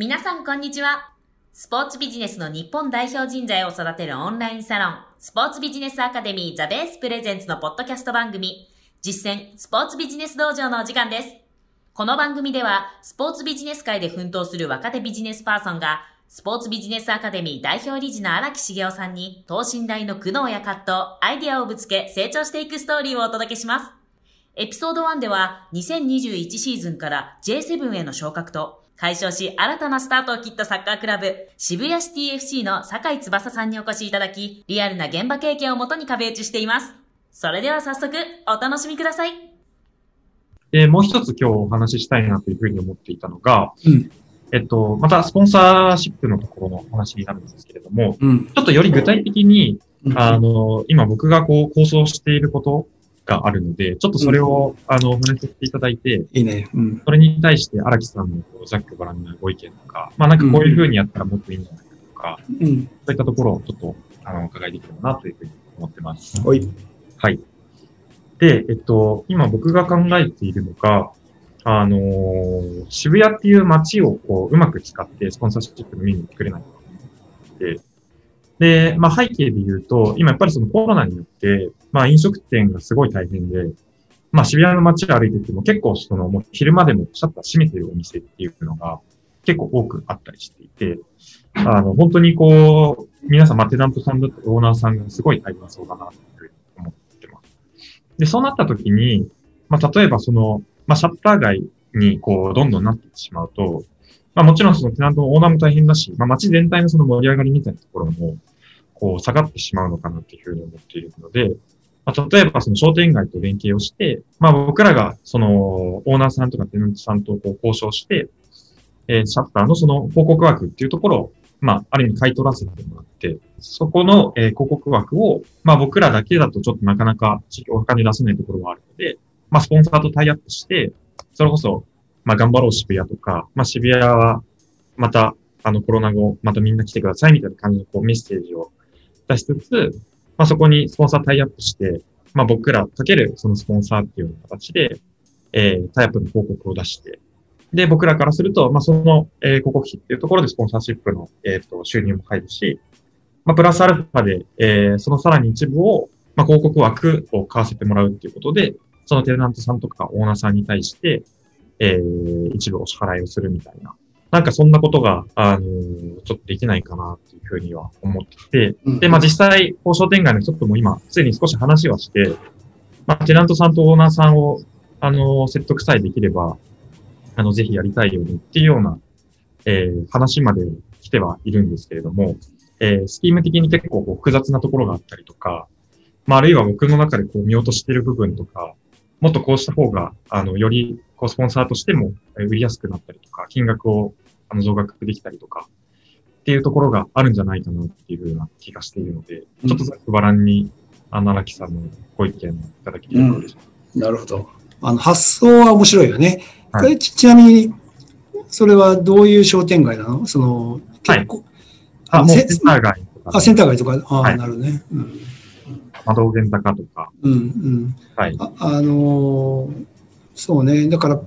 皆さんこんにちは。スポーツビジネスの日本代表人材を育てるオンラインサロン、スポーツビジネスアカデミーザベースプレゼンツのポッドキャスト番組、実践スポーツビジネス道場のお時間です。この番組では、スポーツビジネス界で奮闘する若手ビジネスパーソンが、スポーツビジネスアカデミー代表理事の荒木茂雄さんに、等身大の苦悩や葛藤、アイデアをぶつけ、成長していくストーリーをお届けします。エピソード1では、2021シーズンから J7 への昇格と、解消し新たなスタートを切ったサッカークラブ、渋谷シティ FC の坂井翼さんにお越しいただき、リアルな現場経験をもとに壁打ちしています。それでは早速、お楽しみください。で、もう一つ今日お話ししたいなというふうに思っていたのが、うんえっと、またスポンサーシップのところの話になるんですけれども、うん。ちょっとより具体的に、うんあの、今僕がこう構想していることがあるので、ちょっとそれを、あの、お話しさせていただいて、いいね。うん。それに対して荒木さんのこうざっくばらんなご意見とか、まあなんかこういうふうにやったらもっといいんじゃないかとか、うん。そういったところをちょっと、あの、お伺いできればなというふうに思ってます。おい。はい。で、えっと、今僕が考えているのが、あのー渋谷っていう街をこう、うまく使ってスポンサーシップのメニューを作れないかって、で、まあ背景で言うと、今やっぱりそのコロナによって、まあ飲食店がすごい大変で、まあ渋谷の街を歩いてても結構そのもう昼間でもシャッター閉めてるお店っていうのが結構多くあったりしていて、あの、本当にこう、皆さん、まあテナントさんだとオーナーさんがすごい大変そうだなというふうに思ってます。で、そうなった時に、まあ、例えばその、まあ、シャッター街にこう、どんどんなってしまうと、まあ、もちろんそのテナントのオーナーも大変だし、まあ、街全体のその盛り上がりみたいなところも、こう、下がってしまうのかなっていうふうに思っているので、まあ、例えばその商店街と連携をして、まあ、僕らがその、オーナーさんとかテナントさんとこう交渉して、えーシャッターのその広告枠っていうところを、まあ、ある意味買い取らせてもらって、そこの、えー広告枠を、まあ僕らだけだとちょっとなかなかお金出せないところがあるので、まあスポンサーとタイアップして、それこそ、まあ頑張ろう渋谷とか、まあ渋谷はまたあのコロナ後、またみんな来てくださいみたいな感じのこうメッセージを出しつつ、まあそこにスポンサータイアップして、まあ僕らかけるそのスポンサーっていう形で、えータイアップの広告を出して、で、僕らからすると、まあ、その、えー広告費っていうところでスポンサーシップの、えっ、と、収入も入るし、まあ、プラスアルファで、えーそのさらに一部を、まあ、広告枠を買わせてもらうっていうことで、そのテナントさんとかオーナーさんに対して、えー一部お支払いをするみたいな。なんかそんなことが、あのーちょっとできないかなっていうふうには思ってて、うんで、まあ、実際、交渉店街の人とも今、すでに少し話はして、まあ、テナントさんとオーナーさんを、あのー説得さえできれば、あの、ぜひやりたいようにっていうような、えー話まで来てはいるんですけれども、えースキーム的に結構こう複雑なところがあったりとか、まあ、あるいは僕の中でこう見落としている部分とか、もっとこうした方が、あの、より、こう、スポンサーとしてもえー売りやすくなったりとか、金額を、あの、増額できたりとか、っていうところがあるんじゃないかなっていうような気がしているので、ちょっとざっくばらんに、あの、荒木さんのご意見をいただければ嬉しい。なるほど。あの、発想は面白いよね。はいちちなみに、それはどういう商店街なの？その、結構、あ、もうせセンター街とか、あ、センター街とか、あ、はいなるね。うん。窓源坂とか、うん、うん。はい。ああのーそうね。だから、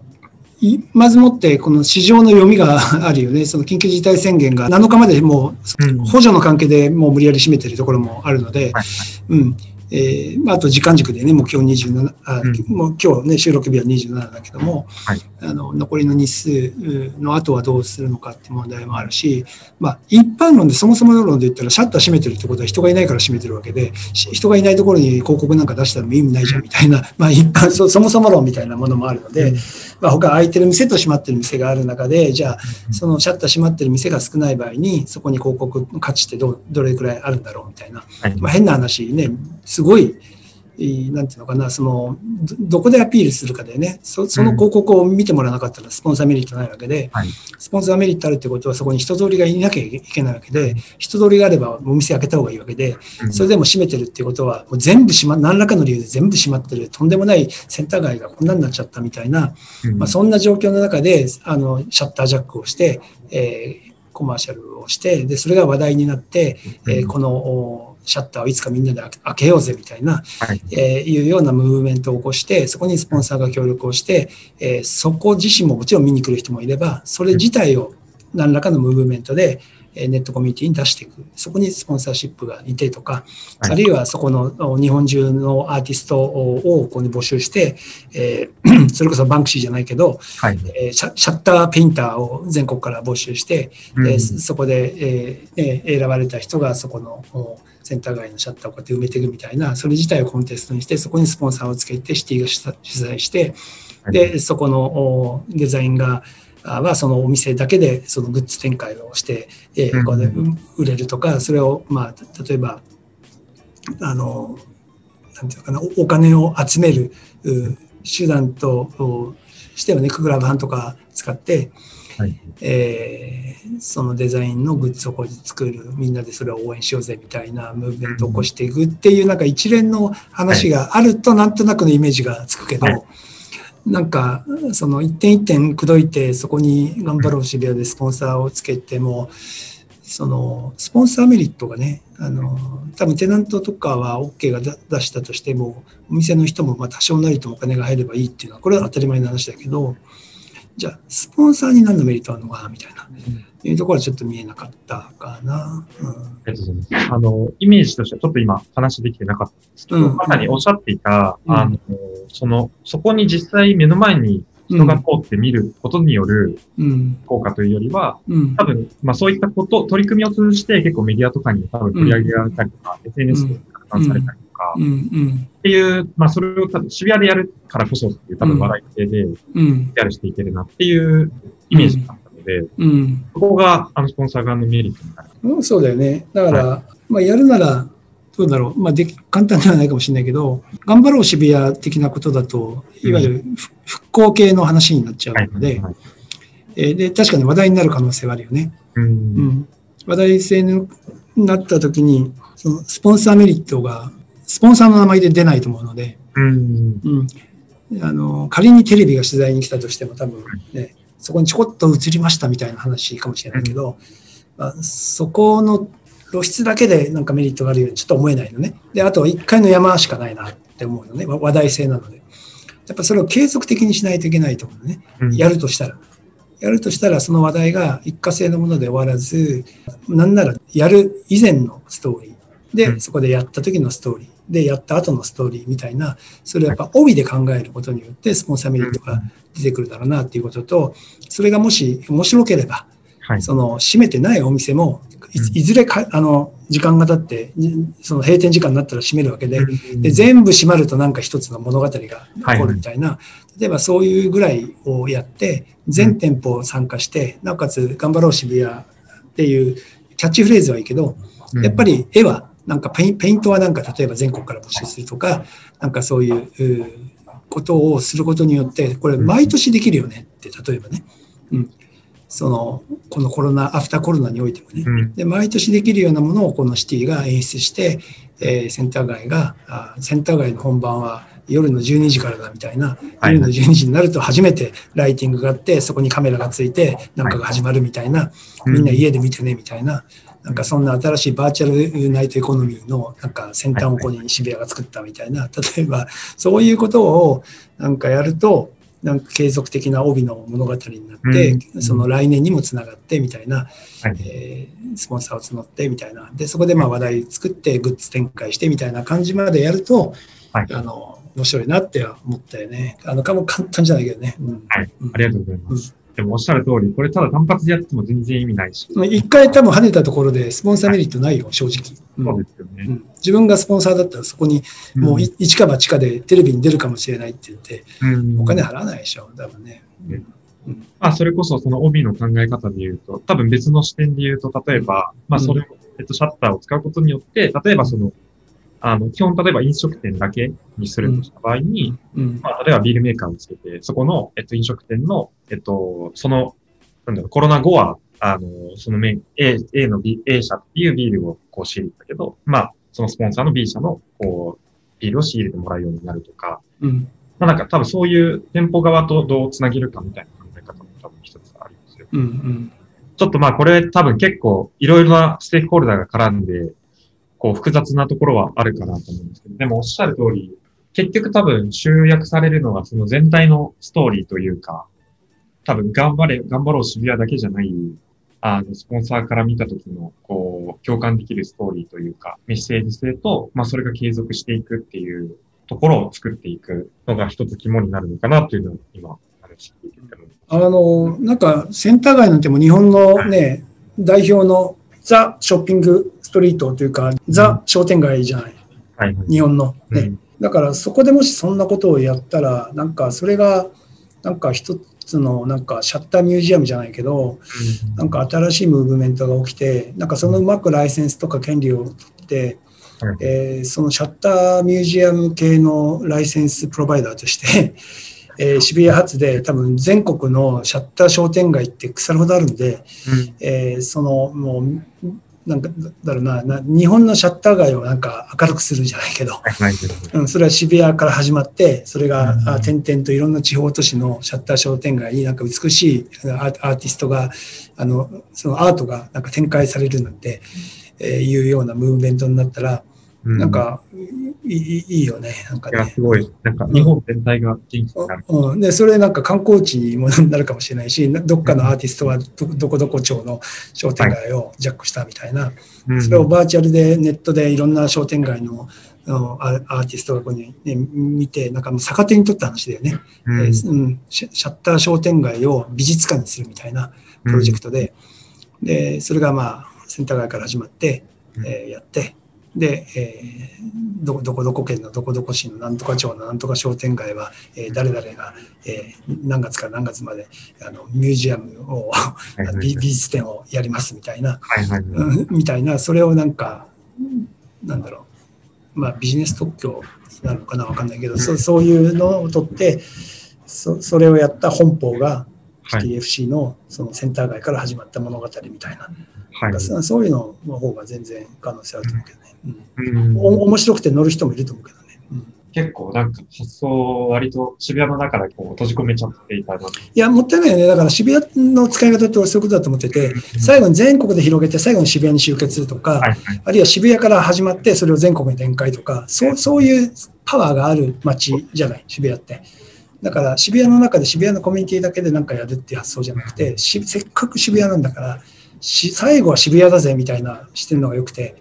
いまずもって、この市場の読みがあるよね。その緊急事態宣言が7日までもうんう、補助の関係でもう無理やり締めてるところもあるので、はいうん。えーまあ、あと時間軸でね、目標27、あうん。もう今日ね、収録日は27だけども、はい。あの残りの日数の後はどうするのかって問題もあるし、まあ、一般論で、そもそも論で言ったら、シャッター閉めてるってことは人がいないから閉めてるわけで、し人がいないところに広告なんか出したらも意味ないじゃんみたいな、まあ、一般そ、そもそも論みたいなものもあるので、うんまあ、他空いてる店と閉まってる店がある中で、じゃあ、そのシャッター閉まってる店が少ない場合に、そこに広告の価値ってどうどれくらいあるんだろうみたいな。はい。まあ、変な話ね、すごい、えーなんていうのかな、その、どどこでアピールするかでね、そその広告を見てもらわなかったらスポンサーメリットないわけで、はい。スポンサーメリットあるってことはそこに人通りがいなきゃいけないわけで、人通りがあればお店開けた方がいいわけで、それでも閉めてるってことは、もう全部閉ま、何らかの理由で全部閉まってる、とんでもないセンター街がこんなになっちゃったみたいな、うん。まあ、そんな状況の中で、あの、シャッタージャックをして、えーコマーシャルをして、で、それが話題になって、えーこのおシャッターをいつかみんなで開けようぜみたいな、はい。えーいうようなムーブメントを起こして、そこにスポンサーが協力をして、えーそこ自身ももちろん見に来る人もいれば、それ自体を何らかのムーブメントで、えーネットコミュニティに出していく。そこにスポンサーシップがいてとか、はいあるいはそこのお日本中のアーティストをここに募集して、えー それこそバンクシーじゃないけど、はい。えーシャシャッターペインターを全国から募集して、うんえーそそこで、えーね選ばれた人がそこのおセンター街のシャッターをこうやって埋めていくみたいな、それ自体をコンテストにして、そこにスポンサーをつけて、シティが主主催して、で、そこのおデザインが、あはそのお店だけでそのグッズ展開をして、えーうんこ売れるとか、それを、まあ、例えば、あの、なんていうのかな、おお金を集めるう手段とおしてはね、クラブハンとか使って、はい。えーそのデザインのグッズを作る、みんなでそれを応援しようぜみたいなムーブメントを起こしていくっていう、なんか一連の話があると、なんとなくのイメージがつくけど、はいなんか、その一点一点口説いて、そこに頑張ろう渋谷でスポンサーをつけても、そのスポンサーメリットがね、あの多分テナントとかは OK が出出したとしても、お店の人もまあ多少なりともお金が入ればいいっていうのは、これは当たり前の話だけど、じゃあ、スポンサーに何のメリットあるのかなみたいな、いうところはちょっと見えなかったかな。うんありがとうございます。あの、イメージとしてはちょっと今話できてなかったんですけど、うんまさにおっしゃっていた、うんあの、その、そこに実際目の前に人が通って見ることによるうん。効果というよりは、うん多。分、まあそういったこと、取り組みを通じて結構メディアとかに多分取り上げられたりとか、SNS で拡散されたりとか、うん。うん。っていう、まあそれを多分渋谷でやるからこそっていう多分話題性でうん。PR していけるなっていうイメージがあったので、うん。そこがあのスポンサー側のメリットになる。うんそうだよね。だから、まあ、やるなら、どうだろう。まあ、でき、簡単ではないかもしれないけど、頑張ろう渋谷的なことだと、いわゆるふ復興系の話になっちゃはい。うので、で、確かに話題になる可能性はあるよね。うんうん。話題性になった時に、そのスポンサーメリットが、スポンサーの名前で出ないと思うので、うん。うん。あの、仮にテレビが取材に来たとしても多分ね、そこにちょこっと映りましたみたいな話かもしれないけど、まあ、そこの露出だけでなんかメリットがあるようにちょっと思えないのね。で、あと1回の山しかないなって思うのね。わ話題性なので。やっぱそれを継続的にしないといけないと思うのね。うんやるとしたら。やるとしたら、その話題が一過性のもので終わらず、なんならやる以前のストーリー。で、うん。そこでやった時のストーリー。で、やった後のストーリーみたいな、それをやっぱ帯で考えることによって、スポンサーメリットが出てくるだろうなっていうことと、それがもし面白ければ、はい。その閉めてないお店も、いうん。いずれか、あの、時間が経って、にその閉店時間になったら閉めるわけで、うんで、全部閉まるとなんか一つの物語が起こるみたいな、例えばそういうぐらいをやって、全店舗参加して、なおかつ頑張ろう渋谷っていうキャッチフレーズはいいけど、やっぱ、り絵は、なんかペインペイントはなんか例えば全国から募集するとか、なんかそういうことをすることによって、これ毎年できるよねって、例えばね。うん。その、このコロナ、アフターコロナにおいてもね。うんで、毎年できるようなものをこのシティが演出して、えーセンター街が、あセンター街の本番は夜の12時からだみたいな、はい夜の12時になると初めてライティングがあって、そこにカメラがついて、なんかが始まるみたいな、みんな家で見てねみたいな、なんかそんな新しいバーチャルナイトエコノミーのなんか先端をここに渋谷が作ったみたいな、例えばそういうことをなんかやると、なんか継続的な帯の物語になって、うんその来年にもつながってみたいな、はいえースポンサーを募ってみたいな。で、そこでまあ話題作ってグッズ展開してみたいな感じまでやると、はいあの、面白いなって思ったよね。あの、かも簡単じゃないけどね。うんはいうんありがとうございます。でもおっしゃる通り、これただ単発でやっても全然意味ないし。一回多分跳ねたところでスポンサーメリットないよ、正直。うんそうですよね。うん自分がスポンサーだったらそこにもうい一か八かでテレビに出るかもしれないって言って、うんお金払わないでしょ、多分ね。まあ、それこそその帯の考え方で言うと、多分別の視点で言うと、例えば、まあ、それを、えっと、シャッターを使うことによって、例えばその、あの、基本、例えば飲食店だけにするとした場合に、うん。まあ、例えばビールメーカーをつけて、そこの、えっと、飲食店の、えっと、その、なんだろう、コロナ後は、あの、そのメ A、A の B、A 社っていうビールをこう仕入れたけど、まあ、そのスポンサーの B 社の、こう、ビールを仕入れてもらうようになるとか、うん。まあ、なんか多分そういう店舗側とどうつなげるかみたいな考え方も多分一つありますよ。うん。うん。ちょっとまあこれ多分結構いろいろなステークホルダーが絡んで、こう複雑なところはあるかなと思うんですけど、でもおっしゃる通り、結局多分集約されるのはその全体のストーリーというか、多分頑張れ、頑張ろう渋谷だけじゃないあの、スポンサーから見た時の、こう、共感できるストーリーというか、メッセージ性と、まあ、それが継続していくっていうところを作っていくのが一つ肝になるのかなっていうのを今、話聞いてたので。あの、なんか、センター街なんても日本のね、代表のザ・ショッピングストリートというか、ザ・商店街じゃない。はいはい。日本の。ね。うんだからそこでもしそんなことをやったら、なんかそれが、なんか一つのなんかシャッターミュージアムじゃないけど、なんか新しいムーブメントが起きて、なんかそのうまくライセンスとか権利を取って、はいえーそのシャッターミュージアム系のライセンスプロバイダーとして、えー渋谷発で多分全国のシャッター商店街って腐るほどあるんで、うん。えーそのもう、なんかだろうなな、日本のシャッター街をなんか明るくするじゃないけど。うん、それは渋谷から始まって、それが、点々といろんな地方都市のシャッター商店街になんか美しいアーアーティストが、あの、そのアートがなんか展開されるなんて、えーいうようなムーブメントになったら、うなん、かいいいいよね、なんかいや、ね。すごい。なんか、日本全体が元気になる。うん、でそれなんか観光地にもなるかもしれないし、などっかのアーティストはどどこどこ町の商店街をジャックしたみたいな、うん。それをバーチャルでネットでいろんな商店街のアアーティストがここに、ね、見て、なんか逆手に取った話だよね、うん。えーうん。シャ。シャッター商店街を美術館にするみたいなプロジェクトで、でそれがまあセンター街から始まって、うん。えーやって、で、えーどこどこどこ県のどこどこ市のなんとか町のなんとか商店街は、えー誰々が、えー何月から何月まであのミュージアムを、はいはい美美術展をやりますみたいな、はいはいみたいな、それをなんか、なんだろう、まあビジネス特許になるのかな、わかんないけど、そそういうのを取って、そそれをやった本邦がはい TFC のそのセンター街から始まった物語みたいな、はいそそういうのの方が全然可能性あると思うけどね。うんお面白くて乗る人もいると思うけどね。うん結構なんか発想割と渋谷の中でこう閉じ込めちゃっていたな。いや、もったいないよね。だから渋谷の使い方って俺そういうことだと思ってて、最後に全国で広げて、最後に渋谷に集結するとか、はいはい。あるいは渋谷から始まって、それを全国に展開とか、そうそういうパワーがある街じゃない、渋谷って。だから渋谷の中で渋谷のコミュニティだけで何かやるっていう発想じゃなくて、しせっかく渋谷なんだから、し最後は渋谷だぜみたいなしてるのが良くて、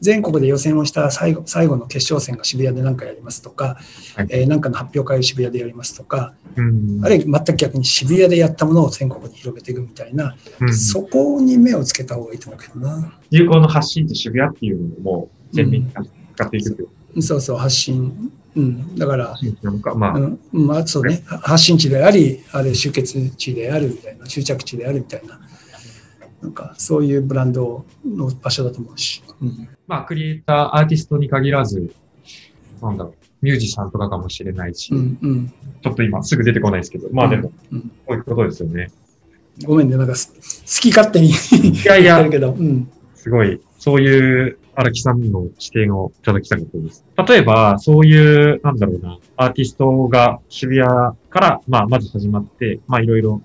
全国で予選をした最後最後の決勝戦が渋谷で何かやりますとか、はい。えーなんかの発表会を渋谷でやりますとか、うん。あるいは全く逆に渋谷でやったものを全国に広げていくみたいな、うん。そこに目をつけた方がいいと思うけどな。有効の発信って渋谷っていうのも全面に使っていくう。そうそう、発信。うん、だから、なのか、まあ、うん、まあそうね、発信地であり、あれ集結地であるみたいな、終着地であるみたいな、なんかそういうブランドの場所だと思うし。うん、まあ、クリエイター、アーティストに限らず、なんだろう、ミュージシャンとかかもしれないし、うん、うん。ちょっと今すぐ出てこないですけど、まあでも、うんこういうことですよね。ごめんね、なんかす好き勝手にいやいや。言ってる、けど、うん、すごい、そういう荒木さんの視点をいただきたかったです。例えば、そういう、なんだろうな、アーティストが渋谷から、まあ、まず始まって、まあ、いろいろ、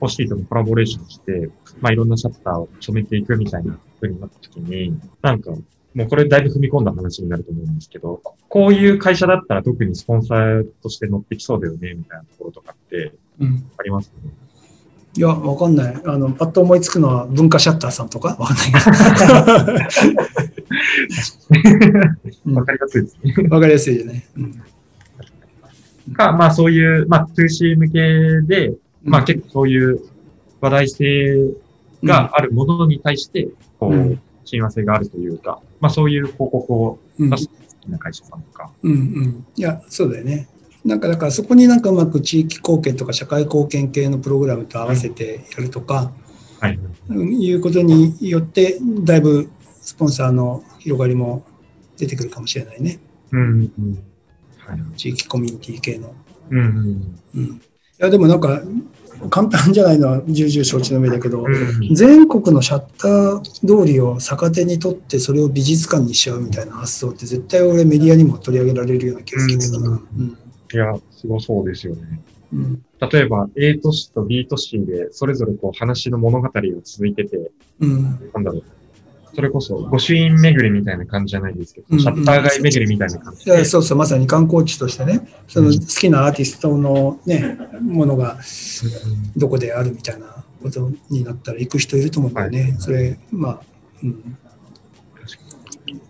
ホシティとのコラボレーションして、まあ、いろんなシャッターを染めていくみたいな風になった時に、なんか、もうこれだいぶ踏み込んだ話になると思うんですけど、こういう会社だったら特にスポンサーとして乗ってきそうだよね、みたいなところとかってうん。ありますね？いや、わかんない。あの、パッと思いつくのは文化シャッターさんとか？わかんない わかりやすいですね。ど。わかりやすいよね。うんか、まあそういう、まあ 2C 向けで、まあ結構そういう話題性があるものに対して、こう親和性があるというか、まあそういう広告をうん出して好きな会社さんとか。うんうん。いや、そうだよね。なんか、だからそこになんかうまく地域貢献とか社会貢献系のプログラムと合わせてやるとか、はい。うんいうことによって、だいぶスポンサーの広がりも出てくるかもしれないね。うん、うん。はい。地域コミュニティ系の。うん、うん。うん。いや、でもなんか、簡単じゃないのは重々承知の上だけど、うん全国のシャッター通りを逆手に取ってそれを美術館にしちゃうみたいな発想って絶対俺メディアにも取り上げられるような気がするけどな。うんいや、すごそうですよね。うん例えば A 都市と B 都市でそれぞれこう話の物語が続いてて、うんなんだろう。それこそ、御朱印巡りみたいな感じじゃないですけど、うんシャッター街巡りみたいな感じで、そうそうまさに観光地としてねその好きなアーティストの、ね、ものがどこであるみたいなことになったら行く人いると思うんだよね。それ、まあ、うん。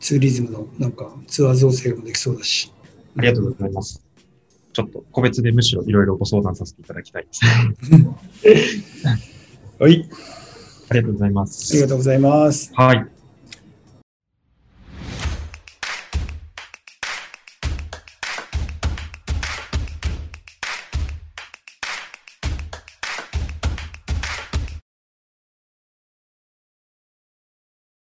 ツーリズムのなんかツアー造成もできそうだし。ありがとうございます。ちょっと個別でむしろいろいろご相談させていただきたいです。はい。ありがとうございまありすが。とうございます。はい。